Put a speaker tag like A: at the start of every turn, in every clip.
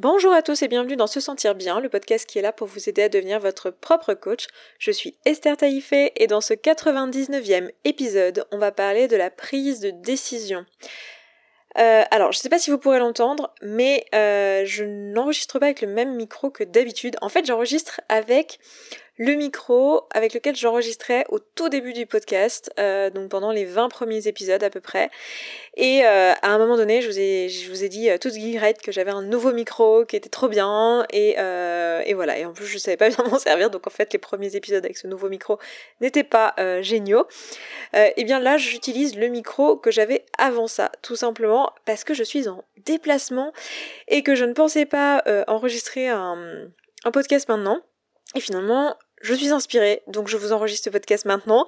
A: Bonjour à tous et bienvenue dans Se Sentir Bien, le podcast qui est là pour vous aider à devenir votre propre coach. Je suis Esther Taïfé et dans ce 99e épisode, on va parler de la prise de décision. Euh, alors, je ne sais pas si vous pourrez l'entendre, mais euh, je n'enregistre pas avec le même micro que d'habitude. En fait, j'enregistre avec le micro avec lequel j'enregistrais au tout début du podcast, euh, donc pendant les 20 premiers épisodes à peu près. Et euh, à un moment donné, je vous ai, dit euh, toute guillerette que j'avais un nouveau micro qui était trop bien. Et, voilà, et en plus je savais pas bien m'en servir, donc en fait les premiers épisodes avec ce nouveau micro n'étaient pas géniaux. et bien là, j'utilise le micro que j'avais avant ça, tout simplement parce que je suis en déplacement et que je ne pensais pas enregistrer un podcast maintenant. Et finalement, je suis inspirée, donc je vous enregistre ce podcast maintenant.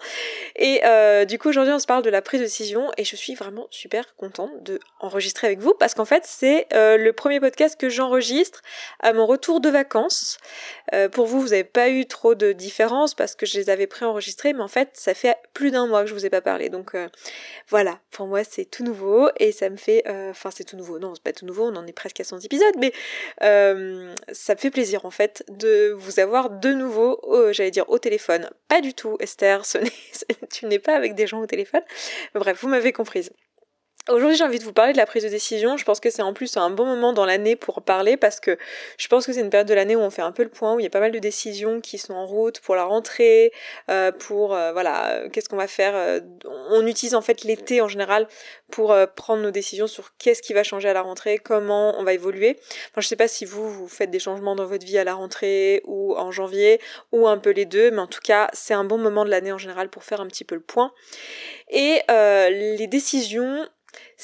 A: Et euh, du coup, aujourd'hui, on se parle de la prise de décision et je suis vraiment super contente de enregistrer avec vous parce qu'en fait, c'est euh, le premier podcast que j'enregistre à mon retour de vacances. Euh, pour vous, vous n'avez pas eu trop de différence parce que je les avais pré-enregistrés, mais en fait, ça fait plus d'un mois que je vous ai pas parlé. Donc voilà, pour moi, c'est tout nouveau et ça me fait... Enfin, c'est tout nouveau. Non, c'est pas tout nouveau, on en est presque à 100 épisodes, mais ça me fait plaisir en fait de vous avoir de nouveau j'allais dire au téléphone. Pas du tout, Esther, ce tu n'es pas avec des gens au téléphone. Bref, vous m'avez comprise. Aujourd'hui, j'ai envie de vous parler de la prise de décision. Je pense que c'est en plus un bon moment dans l'année pour parler parce que je pense que c'est une période de l'année où on fait un peu le point, où il y a pas mal de décisions qui sont en route pour la rentrée, euh, pour euh, voilà, qu'est-ce qu'on va faire. Euh, on utilise en fait l'été en général pour euh, prendre nos décisions sur qu'est-ce qui va changer à la rentrée, comment on va évoluer. Enfin, je sais pas si vous vous faites des changements dans votre vie à la rentrée ou en janvier ou un peu les deux, mais en tout cas, c'est un bon moment de l'année en général pour faire un petit peu le point. Et euh, les décisions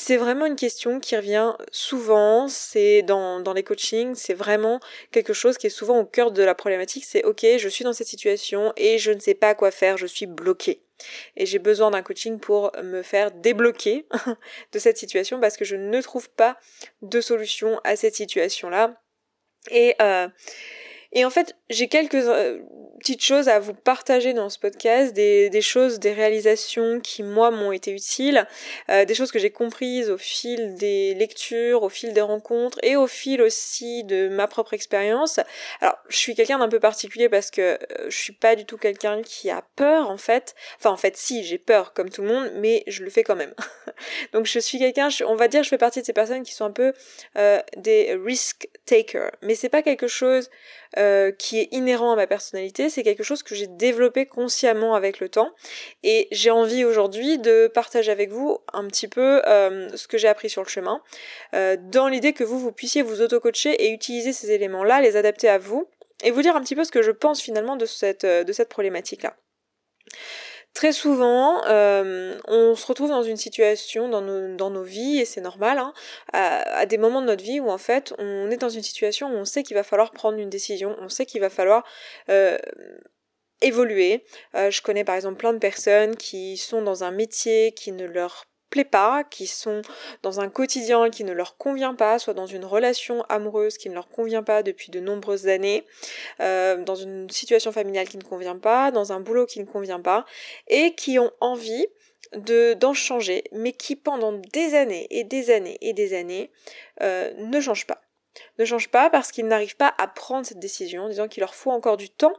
A: c'est vraiment une question qui revient souvent, c'est dans, dans les coachings, c'est vraiment quelque chose qui est souvent au cœur de la problématique, c'est ok, je suis dans cette situation et je ne sais pas quoi faire, je suis bloquée. Et j'ai besoin d'un coaching pour me faire débloquer de cette situation parce que je ne trouve pas de solution à cette situation-là. Et, euh, et en fait, j'ai quelques euh, petites choses à vous partager dans ce podcast, des, des choses, des réalisations qui, moi, m'ont été utiles, euh, des choses que j'ai comprises au fil des lectures, au fil des rencontres et au fil aussi de ma propre expérience. Alors, je suis quelqu'un d'un peu particulier parce que euh, je suis pas du tout quelqu'un qui a peur, en fait. Enfin, en fait, si, j'ai peur, comme tout le monde, mais je le fais quand même. Donc, je suis quelqu'un, on va dire, je fais partie de ces personnes qui sont un peu euh, des risk takers. Mais c'est pas quelque chose euh, qui est inhérent à ma personnalité, c'est quelque chose que j'ai développé consciemment avec le temps et j'ai envie aujourd'hui de partager avec vous un petit peu euh, ce que j'ai appris sur le chemin euh, dans l'idée que vous vous puissiez vous auto-coacher et utiliser ces éléments-là, les adapter à vous et vous dire un petit peu ce que je pense finalement de cette, de cette problématique-là. Très souvent, euh, on se retrouve dans une situation dans nos, vies, et c'est normal, hein, à, à, des moments de notre vie où en fait on est dans une situation où on sait qu'il va falloir prendre une décision, on sait qu'il va falloir euh, évoluer. Euh, je connais par exemple plein de personnes qui sont dans un métier qui ne leur plaît pas, qui sont dans un quotidien qui ne leur convient pas, soit dans une relation amoureuse qui ne leur convient pas depuis de nombreuses années, euh, dans une situation familiale qui ne convient pas, dans un boulot qui ne convient pas, et qui ont envie de d'en changer, mais qui pendant des années et des années et des années euh, ne changent pas. Ne changent pas parce qu'ils n'arrivent pas à prendre cette décision en disant qu'il leur faut encore du temps,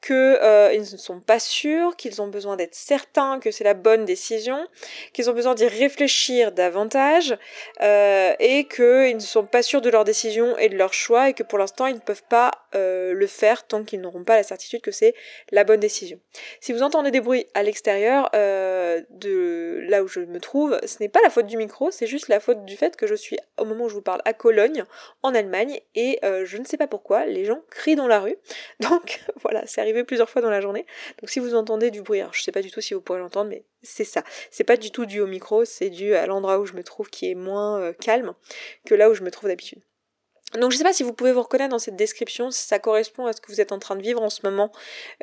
A: qu'ils euh, ne sont pas sûrs, qu'ils ont besoin d'être certains que c'est la bonne décision, qu'ils ont besoin d'y réfléchir davantage euh, et qu'ils ne sont pas sûrs de leur décision et de leur choix et que pour l'instant ils ne peuvent pas euh, le faire tant qu'ils n'auront pas la certitude que c'est la bonne décision. Si vous entendez des bruits à l'extérieur de là où je me trouve, ce n'est pas la faute du micro, c'est juste la faute du fait que je suis au moment où je vous parle à Cologne, en Allemagne, et je ne sais pas pourquoi, les gens crient dans la rue. Donc voilà, c'est arrivé plusieurs fois dans la journée. Donc si vous entendez du bruit, alors je sais pas du tout si vous pourrez l'entendre, mais c'est ça. C'est pas du tout dû au micro, c'est dû à l'endroit où je me trouve qui est moins euh, calme que là où je me trouve d'habitude. Donc je sais pas si vous pouvez vous reconnaître dans cette description, si ça correspond à ce que vous êtes en train de vivre en ce moment,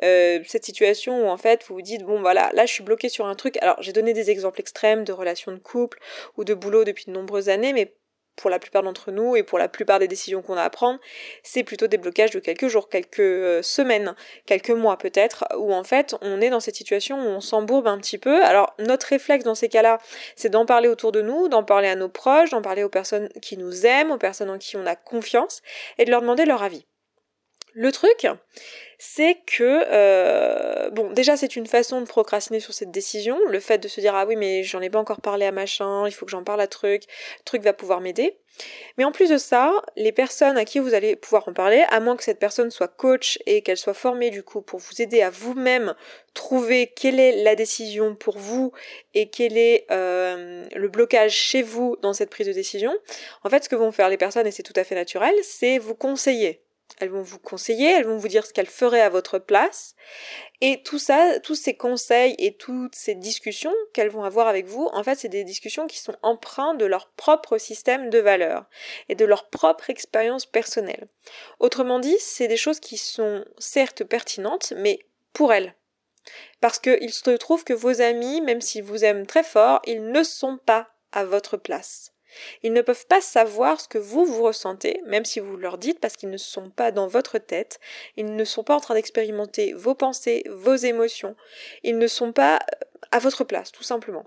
A: euh, cette situation où en fait vous vous dites bon voilà là je suis bloquée sur un truc. Alors j'ai donné des exemples extrêmes de relations de couple ou de boulot depuis de nombreuses années, mais pour la plupart d'entre nous et pour la plupart des décisions qu'on a à prendre, c'est plutôt des blocages de quelques jours, quelques euh, semaines, quelques mois peut-être, où en fait on est dans cette situation où on s'embourbe un petit peu. Alors notre réflexe dans ces cas-là, c'est d'en parler autour de nous, d'en parler à nos proches, d'en parler aux personnes qui nous aiment, aux personnes en qui on a confiance, et de leur demander leur avis. Le truc, c'est que euh, bon déjà c'est une façon de procrastiner sur cette décision, le fait de se dire ah oui mais j'en ai pas encore parlé à machin, il faut que j'en parle à truc, truc va pouvoir m'aider. Mais en plus de ça, les personnes à qui vous allez pouvoir en parler, à moins que cette personne soit coach et qu'elle soit formée du coup pour vous aider à vous-même trouver quelle est la décision pour vous et quel est euh, le blocage chez vous dans cette prise de décision, en fait ce que vont faire les personnes, et c'est tout à fait naturel, c'est vous conseiller elles vont vous conseiller, elles vont vous dire ce qu'elles feraient à votre place. Et tout ça, tous ces conseils et toutes ces discussions qu'elles vont avoir avec vous, en fait, c'est des discussions qui sont empreintes de leur propre système de valeurs et de leur propre expérience personnelle. Autrement dit, c'est des choses qui sont certes pertinentes, mais pour elles. Parce qu'il se trouve que vos amis, même s'ils vous aiment très fort, ils ne sont pas à votre place. Ils ne peuvent pas savoir ce que vous vous ressentez, même si vous leur dites, parce qu'ils ne sont pas dans votre tête, ils ne sont pas en train d'expérimenter vos pensées, vos émotions, ils ne sont pas euh, à votre place, tout simplement.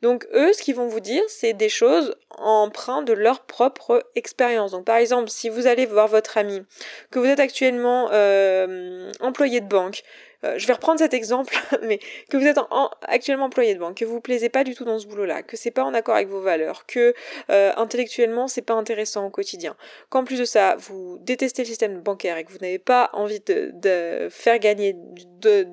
A: Donc eux, ce qu'ils vont vous dire, c'est des choses empreintes de leur propre expérience. Donc par exemple, si vous allez voir votre ami, que vous êtes actuellement euh, employé de banque, euh, je vais reprendre cet exemple, mais que vous êtes actuellement employé de banque, que vous plaisez pas du tout dans ce boulot-là, que c'est pas en accord avec vos valeurs, que euh, intellectuellement c'est pas intéressant au quotidien, qu'en plus de ça vous détestez le système bancaire et que vous n'avez pas envie de, de faire gagner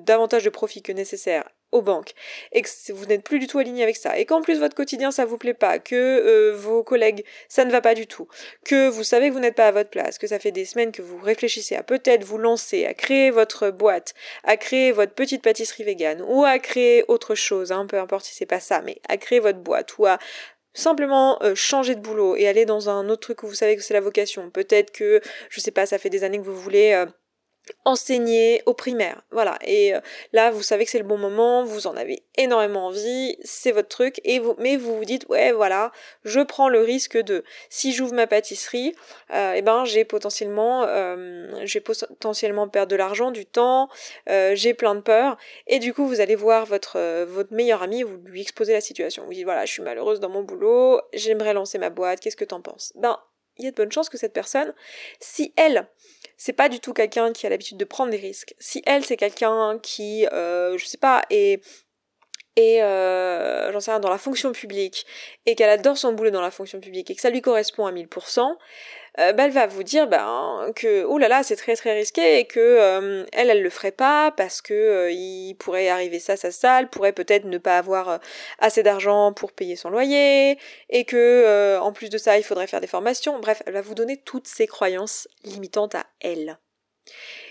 A: davantage de profit que nécessaire aux banques et que vous n'êtes plus du tout aligné avec ça et qu'en plus votre quotidien ça vous plaît pas, que euh, vos collègues ça ne va pas du tout, que vous savez que vous n'êtes pas à votre place, que ça fait des semaines que vous réfléchissez à peut-être vous lancer, à créer votre boîte, à créer votre petite pâtisserie végane ou à créer autre chose, hein, peu importe si c'est pas ça, mais à créer votre boîte ou à simplement euh, changer de boulot et aller dans un autre truc où vous savez que c'est la vocation. Peut-être que, je sais pas, ça fait des années que vous voulez euh, enseigner au primaire. Voilà. Et euh, là, vous savez que c'est le bon moment, vous en avez énormément envie, c'est votre truc, et vous, mais vous vous dites, ouais, voilà, je prends le risque de, si j'ouvre ma pâtisserie, euh, eh ben, j'ai potentiellement, euh, j'ai potentiellement perdre de l'argent, du temps, euh, j'ai plein de peur, et du coup, vous allez voir votre, votre meilleur ami, vous lui exposez la situation. Vous dites, voilà, je suis malheureuse dans mon boulot, j'aimerais lancer ma boîte, qu'est-ce que t'en penses? Ben, il y a de bonnes chances que cette personne, si elle, c'est pas du tout quelqu'un qui a l'habitude de prendre des risques, si elle, c'est quelqu'un qui, euh, je sais pas, est et euh, j'en sais rien, dans la fonction publique, et qu'elle adore son boulot dans la fonction publique, et que ça lui correspond à 1000%, euh, bah, elle va vous dire ben, que oh là là c'est très très risqué et que euh, elle elle le ferait pas parce que euh, il pourrait arriver ça ça ça, elle pourrait peut-être ne pas avoir assez d'argent pour payer son loyer et que en plus de ça il faudrait faire des formations. Bref, elle va vous donner toutes ses croyances limitantes à elle.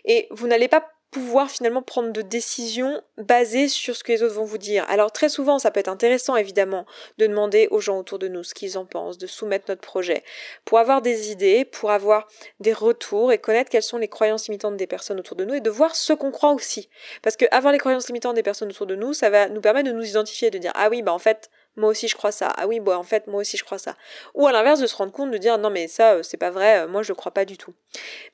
A: Et vous n'allez pas pouvoir finalement prendre de décisions basées sur ce que les autres vont vous dire. Alors très souvent, ça peut être intéressant évidemment de demander aux gens autour de nous ce qu'ils en pensent, de soumettre notre projet, pour avoir des idées, pour avoir des retours et connaître quelles sont les croyances limitantes des personnes autour de nous et de voir ce qu'on croit aussi. Parce que avoir les croyances limitantes des personnes autour de nous, ça va nous permettre de nous identifier, de dire ah oui bah en fait moi aussi je crois ça. Ah oui, bon, en fait, moi aussi je crois ça. Ou à l'inverse, de se rendre compte de dire non, mais ça, euh, c'est pas vrai, euh, moi je crois pas du tout.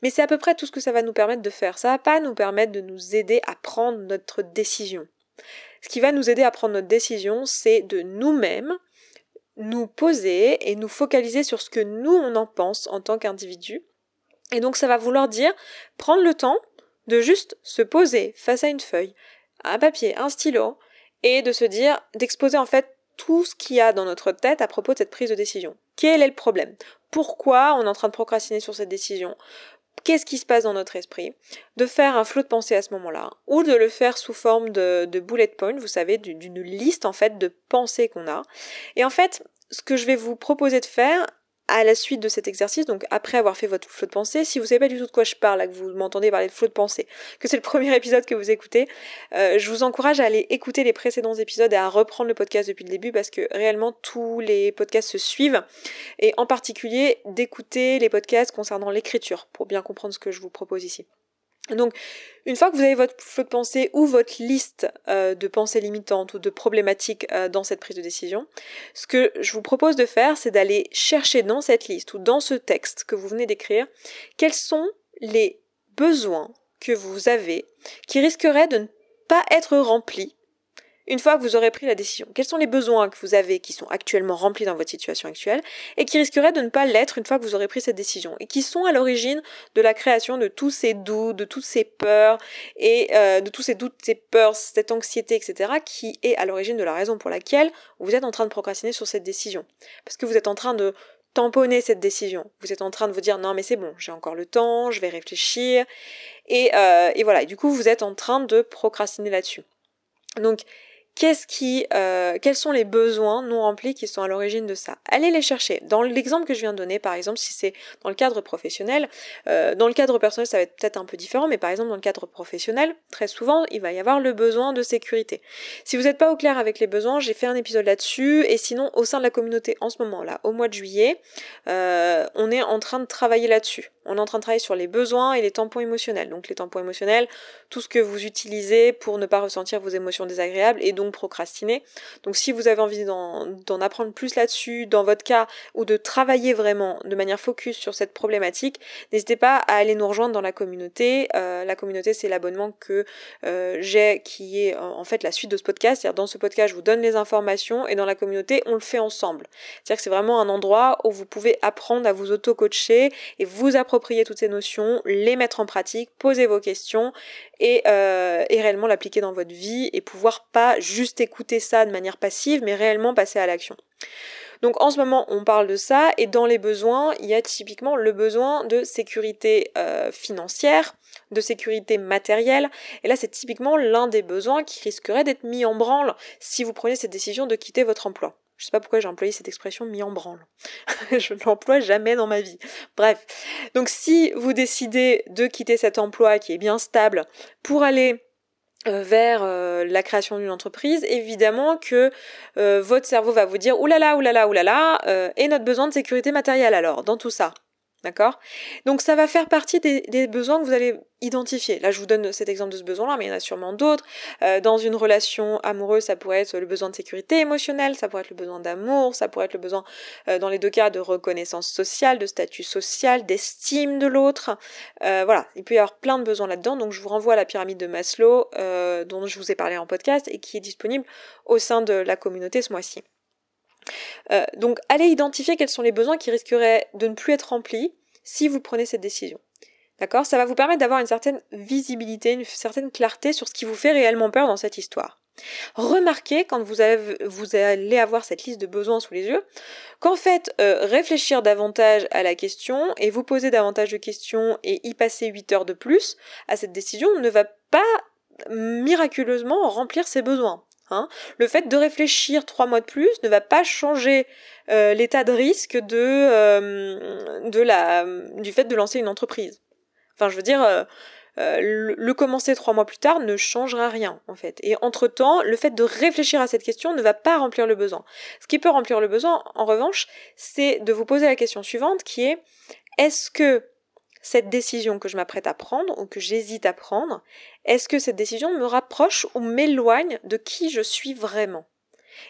A: Mais c'est à peu près tout ce que ça va nous permettre de faire. Ça va pas nous permettre de nous aider à prendre notre décision. Ce qui va nous aider à prendre notre décision, c'est de nous-mêmes nous poser et nous focaliser sur ce que nous on en pense en tant qu'individu. Et donc ça va vouloir dire prendre le temps de juste se poser face à une feuille, un papier, un stylo, et de se dire, d'exposer en fait tout ce qu'il y a dans notre tête à propos de cette prise de décision. Quel est le problème? Pourquoi on est en train de procrastiner sur cette décision? Qu'est-ce qui se passe dans notre esprit? De faire un flot de pensée à ce moment-là, ou de le faire sous forme de, de bullet point, vous savez, d'une liste en fait de pensées qu'on a. Et en fait, ce que je vais vous proposer de faire, à la suite de cet exercice, donc après avoir fait votre flot de pensée, si vous savez pas du tout de quoi je parle, que vous m'entendez parler de flot de pensée, que c'est le premier épisode que vous écoutez, euh, je vous encourage à aller écouter les précédents épisodes et à reprendre le podcast depuis le début parce que réellement tous les podcasts se suivent et en particulier d'écouter les podcasts concernant l'écriture pour bien comprendre ce que je vous propose ici. Donc, une fois que vous avez votre flot de pensée ou votre liste euh, de pensées limitantes ou de problématiques euh, dans cette prise de décision, ce que je vous propose de faire, c'est d'aller chercher dans cette liste ou dans ce texte que vous venez d'écrire, quels sont les besoins que vous avez qui risqueraient de ne pas être remplis une fois que vous aurez pris la décision, quels sont les besoins que vous avez qui sont actuellement remplis dans votre situation actuelle et qui risqueraient de ne pas l'être une fois que vous aurez pris cette décision et qui sont à l'origine de la création de tous ces doutes, de toutes ces peurs et euh, de tous ces doutes, ces peurs, cette anxiété, etc. qui est à l'origine de la raison pour laquelle vous êtes en train de procrastiner sur cette décision. Parce que vous êtes en train de tamponner cette décision. Vous êtes en train de vous dire non mais c'est bon, j'ai encore le temps, je vais réfléchir. Et, euh, et voilà, et du coup vous êtes en train de procrastiner là-dessus. Donc qu'est-ce qui, euh, quels sont les besoins non remplis qui sont à l'origine de ça? Allez les chercher. Dans l'exemple que je viens de donner, par exemple, si c'est dans le cadre professionnel, euh, dans le cadre personnel, ça va être peut-être un peu différent, mais par exemple dans le cadre professionnel, très souvent, il va y avoir le besoin de sécurité. Si vous n'êtes pas au clair avec les besoins, j'ai fait un épisode là-dessus, et sinon, au sein de la communauté, en ce moment-là, au mois de juillet, euh, on est en train de travailler là-dessus. On est en train de travailler sur les besoins et les tampons émotionnels. Donc les tampons émotionnels, tout ce que vous utilisez pour ne pas ressentir vos émotions désagréables et procrastiner. Donc si vous avez envie d'en apprendre plus là-dessus, dans votre cas, ou de travailler vraiment de manière focus sur cette problématique, n'hésitez pas à aller nous rejoindre dans la communauté. Euh, la communauté, c'est l'abonnement que euh, j'ai qui est en fait la suite de ce podcast. C'est-à-dire dans ce podcast, je vous donne les informations et dans la communauté, on le fait ensemble. C'est-à-dire que c'est vraiment un endroit où vous pouvez apprendre à vous auto-coacher et vous approprier toutes ces notions, les mettre en pratique, poser vos questions et, euh, et réellement l'appliquer dans votre vie et pouvoir pas juste écouter ça de manière passive, mais réellement passer à l'action. Donc en ce moment, on parle de ça, et dans les besoins, il y a typiquement le besoin de sécurité euh, financière, de sécurité matérielle, et là c'est typiquement l'un des besoins qui risquerait d'être mis en branle si vous prenez cette décision de quitter votre emploi. Je sais pas pourquoi j'ai employé cette expression mis en branle. je ne l'emploie jamais dans ma vie. Bref. Donc si vous décidez de quitter cet emploi qui est bien stable pour aller vers euh, la création d'une entreprise, évidemment que euh, votre cerveau va vous dire oulala, oulala, oulala, et notre besoin de sécurité matérielle alors, dans tout ça. D'accord? Donc ça va faire partie des, besoins que vous allez identifier. Là, je vous donne cet exemple de ce besoin-là, mais il y en a sûrement d'autres. Euh, dans une relation amoureuse, ça pourrait être le besoin de sécurité émotionnelle, ça pourrait être le besoin d'amour, ça pourrait être le besoin, euh, dans les deux cas, de reconnaissance sociale, de statut social, d'estime de l'autre. Euh, voilà, il peut y avoir plein de besoins là-dedans. Donc je vous renvoie à la pyramide de Maslow, dont je vous ai parlé en podcast et qui est disponible au sein de la communauté ce mois-ci. Euh, donc allez identifier quels sont les besoins qui risqueraient de ne plus être remplis si vous prenez cette décision. D'accord? Ça va vous permettre d'avoir une certaine visibilité, une certaine clarté sur ce qui vous fait réellement peur dans cette histoire. Remarquez quand vous, allez avoir cette liste de besoins sous les yeux qu'en fait euh, réfléchir davantage à la question et vous poser davantage de questions et y passer 8 heures de plus à cette décision ne va pas miraculeusement remplir ses besoins. Hein. Le fait de réfléchir trois mois de plus ne va pas changer euh, l'état de risque de, euh, de la, du fait de lancer une entreprise. Enfin, je veux dire, euh, le, le, commencer trois mois plus tard ne changera rien, en fait. Et entre-temps, le fait de réfléchir à cette question ne va pas remplir le besoin. Ce qui peut remplir le besoin, en revanche, c'est de vous poser la question suivante qui est est-ce que cette décision que je m'apprête à prendre ou que j'hésite à prendre, est-ce que cette décision me rapproche ou m'éloigne de qui je suis vraiment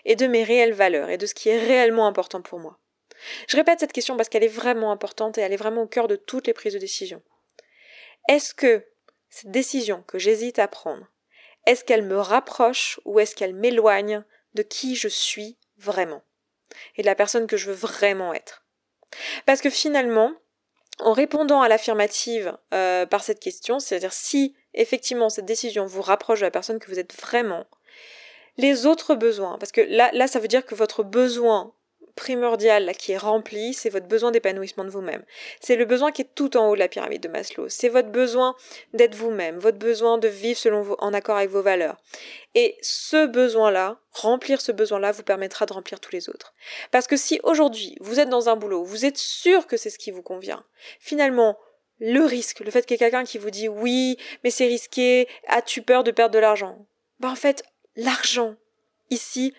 A: et de mes réelles valeurs et de ce qui est réellement important pour moi? Je répète cette question parce qu'elle est vraiment importante et elle est vraiment au cœur de toutes les prises de décision. Est-ce que cette décision que j'hésite à prendre, est-ce qu'elle me rapproche ou est-ce qu'elle m'éloigne de qui je suis vraiment et de la personne que je veux vraiment être? Parce que finalement, en répondant à l'affirmative euh, par cette question, c'est-à-dire si effectivement cette décision vous rapproche de la personne que vous êtes vraiment, les autres besoins, parce que là, là ça veut dire que votre besoin primordial qui est rempli, c'est votre besoin d'épanouissement de vous-même. C'est le besoin qui est tout en haut de la pyramide de Maslow. C'est votre besoin d'être vous-même, votre besoin de vivre selon en accord avec vos valeurs. Et ce besoin-là, remplir ce besoin-là, vous permettra de remplir tous les autres. Parce que si aujourd'hui vous êtes dans un boulot, vous êtes sûr que c'est ce qui vous convient, finalement, le risque, le fait qu'il y ait quelqu'un qui vous dit oui, mais c'est risqué, as-tu peur de perdre de l'argent? Ben en fait, l'argent, ici,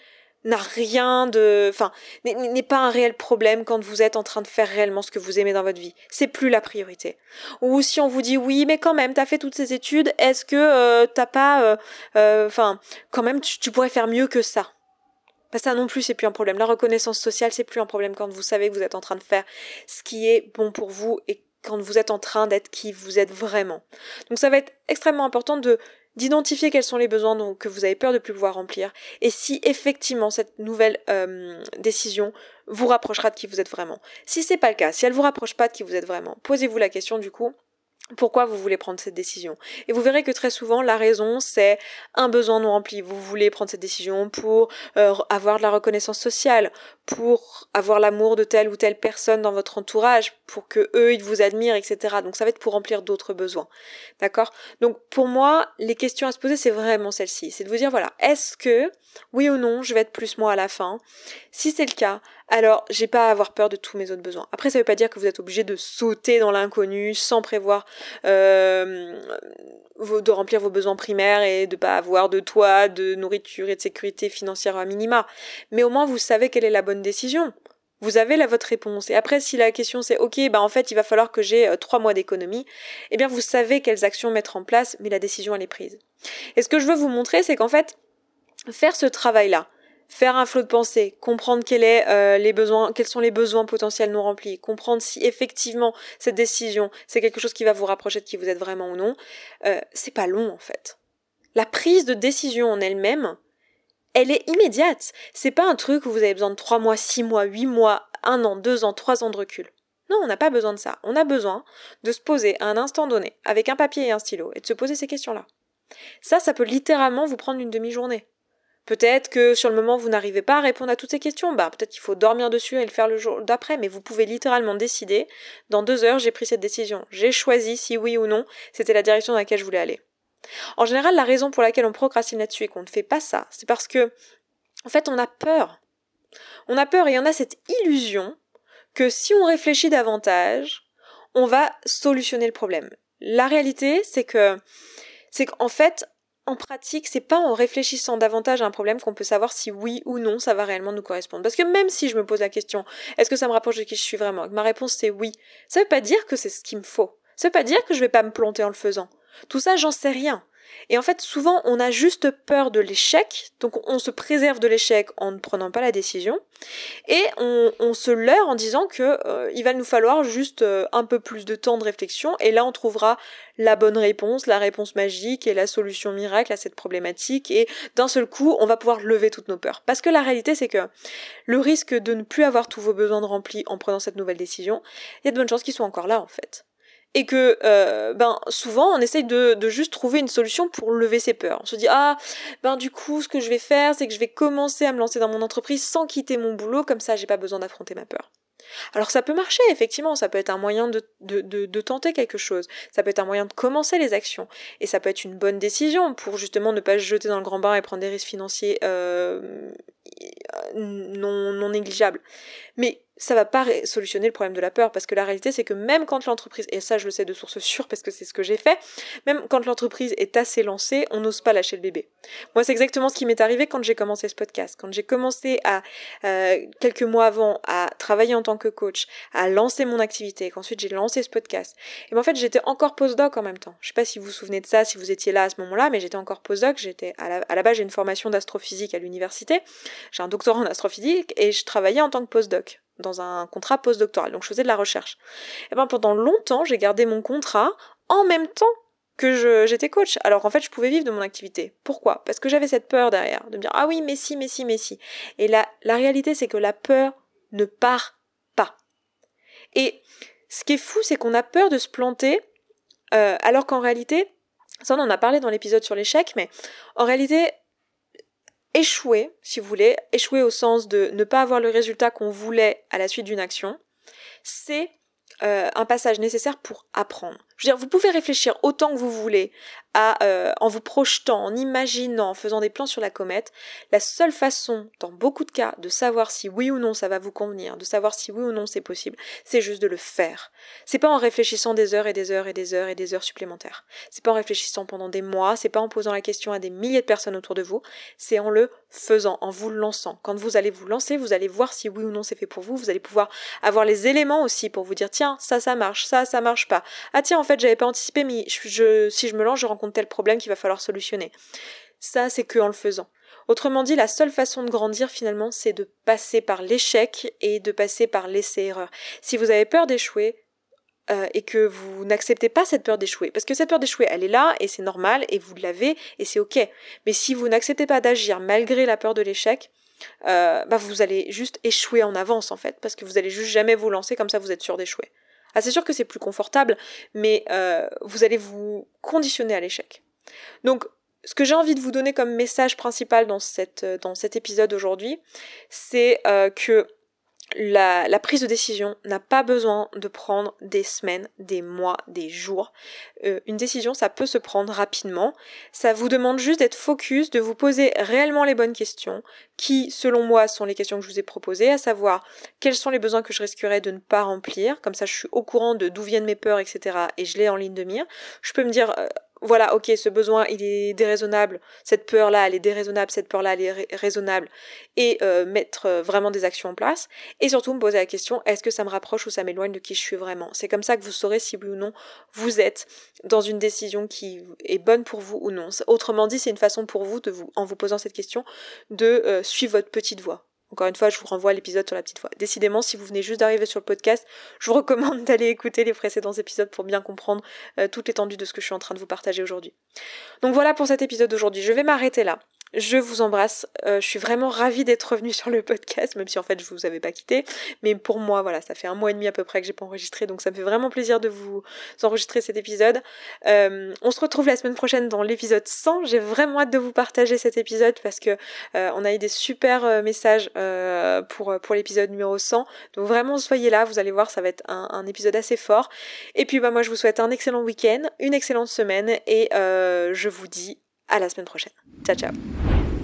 A: n'a rien de, enfin, n'est pas un réel problème quand vous êtes en train de faire réellement ce que vous aimez dans votre vie. C'est plus la priorité. Ou si on vous dit oui, mais quand même, t'as fait toutes ces études, est-ce que euh, t'as pas, euh, euh, enfin, quand même, tu, pourrais faire mieux que ça? Pas ça non plus, c'est plus un problème. La reconnaissance sociale, c'est plus un problème quand vous savez que vous êtes en train de faire ce qui est bon pour vous et quand vous êtes en train d'être qui vous êtes vraiment. Donc ça va être extrêmement important de d'identifier quels sont les besoins donc, que vous avez peur de plus pouvoir remplir et si effectivement cette nouvelle euh, décision vous rapprochera de qui vous êtes vraiment. Si c'est pas le cas, si elle vous rapproche pas de qui vous êtes vraiment, posez-vous la question du coup pourquoi vous voulez prendre cette décision. Et vous verrez que très souvent, la raison, c'est un besoin non rempli. Vous voulez prendre cette décision pour euh, avoir de la reconnaissance sociale, pour avoir l'amour de telle ou telle personne dans votre entourage, pour que eux, ils vous admirent, etc. Donc ça va être pour remplir d'autres besoins. D'accord? Donc pour moi, les questions à se poser, c'est vraiment celle-ci. C'est de vous dire, voilà, est-ce que, oui ou non, je vais être plus moi à la fin? Si c'est le cas, alors j'ai pas à avoir peur de tous mes autres besoins. Après, ça veut pas dire que vous êtes obligé de sauter dans l'inconnu sans prévoir euh, de remplir vos besoins primaires et de pas avoir de toit, de nourriture et de sécurité financière à minima. Mais au moins vous savez quelle est la bonne décision. Vous avez la votre réponse. Et après, si la question c'est ok, bah en fait il va falloir que j'ai euh, trois mois d'économie, eh bien vous savez quelles actions mettre en place, mais la décision elle est prise. Et ce que je veux vous montrer, c'est qu'en fait, faire ce travail-là, faire un flot de pensée, comprendre est, euh, les besoins, quels sont les besoins potentiels non remplis, comprendre si effectivement cette décision c'est quelque chose qui va vous rapprocher de qui vous êtes vraiment ou non, euh, c'est pas long en fait. La prise de décision en elle-même, elle est immédiate. C'est pas un truc où vous avez besoin de trois mois, six mois, huit mois, un an, deux ans, trois ans de recul. Non, on n'a pas besoin de ça. On a besoin de se poser à un instant donné, avec un papier et un stylo, et de se poser ces questions-là. Ça, ça peut littéralement vous prendre une demi-journée. Peut-être que sur le moment vous n'arrivez pas à répondre à toutes ces questions, bah peut-être qu'il faut dormir dessus et le faire le jour d'après, mais vous pouvez littéralement décider, dans deux heures j'ai pris cette décision, j'ai choisi si oui ou non c'était la direction dans laquelle je voulais aller. En général, la raison pour laquelle on procrastine là-dessus et qu'on ne fait pas ça, c'est parce que, en fait, on a peur. On a peur et on a cette illusion que si on réfléchit davantage, on va solutionner le problème. La réalité, c'est que, c'est qu'en fait, en pratique, c'est pas en réfléchissant davantage à un problème qu'on peut savoir si oui ou non ça va réellement nous correspondre. Parce que même si je me pose la question, est-ce que ça me rapproche de qui je suis vraiment, ma réponse c'est oui, ça veut pas dire que c'est ce qu'il me faut. Ça veut pas dire que je vais pas me planter en le faisant. Tout ça, j'en sais rien. Et en fait, souvent, on a juste peur de l'échec, donc on se préserve de l'échec en ne prenant pas la décision, et on, se leurre en disant que euh, il va nous falloir juste euh, un peu plus de temps de réflexion, et là, on trouvera la bonne réponse, la réponse magique et la solution miracle à cette problématique, et d'un seul coup, on va pouvoir lever toutes nos peurs. Parce que la réalité, c'est que le risque de ne plus avoir tous vos besoins de remplis en prenant cette nouvelle décision, il y a de bonnes chances qu'ils soient encore là, en fait et que euh, ben souvent on essaye de, de, juste trouver une solution pour lever ses peurs. On se dit ah ben du coup ce que je vais faire c'est que je vais commencer à me lancer dans mon entreprise sans quitter mon boulot comme ça j'ai pas besoin d'affronter ma peur. Alors ça peut marcher, effectivement, ça peut être un moyen de, de, de, tenter quelque chose, ça peut être un moyen de commencer les actions, et ça peut être une bonne décision pour justement ne pas se jeter dans le grand bain et prendre des risques financiers euh, non, non négligeables. Mais ça va pas solutionner le problème de la peur parce que la réalité c'est que même quand l'entreprise et ça je le sais de source sûre parce que c'est ce que j'ai fait même quand l'entreprise est assez lancée on n'ose pas lâcher le bébé. Moi c'est exactement ce qui m'est arrivé quand j'ai commencé ce podcast. Quand j'ai commencé à euh, quelques mois avant à travailler en tant que coach à lancer mon activité qu'ensuite j'ai lancé ce podcast. Et ben, en fait j'étais encore postdoc en même temps. Je sais pas si vous vous souvenez de ça si vous étiez là à ce moment-là mais j'étais encore postdoc. J'étais à la, à la base j'ai une formation d'astrophysique à l'université. J'ai un doctorat en astrophysique et je travaillais en tant que postdoc dans un contrat postdoctoral. Donc je faisais de la recherche. Et ben pendant longtemps, j'ai gardé mon contrat en même temps que j'étais coach. Alors en fait, je pouvais vivre de mon activité. Pourquoi? Parce que j'avais cette peur derrière, de me dire ah oui, mais si, mais si, mais si. Et la, la réalité, c'est que la peur ne part pas. Et ce qui est fou, c'est qu'on a peur de se planter, euh, alors qu'en réalité, ça on en a parlé dans l'épisode sur l'échec, mais en réalité, échouer, si vous voulez, échouer au sens de ne pas avoir le résultat qu'on voulait à la suite d'une action, c'est euh, un passage nécessaire pour apprendre. Je veux dire, vous pouvez réfléchir autant que vous voulez euh, en vous projetant, en imaginant, en faisant des plans sur la comète. La seule façon, dans beaucoup de cas, de savoir si oui ou non ça va vous convenir, de savoir si oui ou non c'est possible, c'est juste de le faire. C'est pas en réfléchissant des heures et des heures et des heures et des heures supplémentaires. C'est pas en réfléchissant pendant des mois, c'est pas en posant la question à des milliers de personnes autour de vous, c'est en le faisant, en vous lançant. Quand vous allez vous lancer, vous allez voir si oui ou non c'est fait pour vous, vous allez pouvoir avoir les éléments aussi pour vous dire tiens, ça ça marche, ça ça marche pas. Ah tiens, en fait, j'avais pas anticipé mais si je me lance, je rencontre tel problème qu'il va falloir solutionner. Ça, c'est que en le faisant. Autrement dit, la seule façon de grandir finalement, c'est de passer par l'échec et de passer par l'essai-erreur. Si vous avez peur d'échouer, euh, et que vous n'acceptez pas cette peur d'échouer, parce que cette peur d'échouer, elle est là et c'est normal et vous l'avez et c'est ok. Mais si vous n'acceptez pas d'agir malgré la peur de l'échec, euh, bah vous allez juste échouer en avance en fait, parce que vous allez juste jamais vous lancer comme ça, vous êtes sûr d'échouer. Ah, c'est sûr que c'est plus confortable, mais euh, vous allez vous conditionner à l'échec. Donc, ce que j'ai envie de vous donner comme message principal dans, cette, euh, dans cet épisode aujourd'hui, c'est euh, que la, prise de décision n'a pas besoin de prendre des semaines, des mois, des jours. Euh, une décision, ça peut se prendre rapidement. Ça vous demande juste d'être focus, de vous poser réellement les bonnes questions, qui, selon moi, sont les questions que je vous ai proposées, à savoir quels sont les besoins que je risquerais de ne pas remplir. Comme ça, je suis au courant de d'où viennent mes peurs, etc. Et je l'ai en ligne de mire. Je peux me dire, euh, voilà, ok, ce besoin, il est déraisonnable, cette peur-là, elle est déraisonnable, cette peur-là, elle est raisonnable, et euh, mettre euh, vraiment des actions en place, et surtout me poser la question, est-ce que ça me rapproche ou ça m'éloigne de qui je suis vraiment? C'est comme ça que vous saurez si oui ou non vous êtes dans une décision qui est bonne pour vous ou non. Autrement dit, c'est une façon pour vous, de vous, en vous posant cette question, de euh, suivre votre petite voix. Encore une fois, je vous renvoie à l'épisode sur la petite voix. Décidément, si vous venez juste d'arriver sur le podcast, je vous recommande d'aller écouter les précédents épisodes pour bien comprendre euh, toute l'étendue de ce que je suis en train de vous partager aujourd'hui. Donc voilà pour cet épisode d'aujourd'hui. Je vais m'arrêter là. Je vous embrasse. Euh, je suis vraiment ravie d'être revenue sur le podcast, même si en fait je vous avais pas quitté. Mais pour moi, voilà, ça fait un mois et demi à peu près que j'ai pas enregistré, donc ça me fait vraiment plaisir de vous enregistrer cet épisode. Euh, on se retrouve la semaine prochaine dans l'épisode 100. J'ai vraiment hâte de vous partager cet épisode parce que euh, on a eu des super messages pour pour l'épisode numéro 100. Donc vraiment soyez là, vous allez voir, ça va être un, un épisode assez fort. Et puis bah moi je vous souhaite un excellent week-end, une excellente semaine et je vous dis à la semaine prochaine. Ciao ciao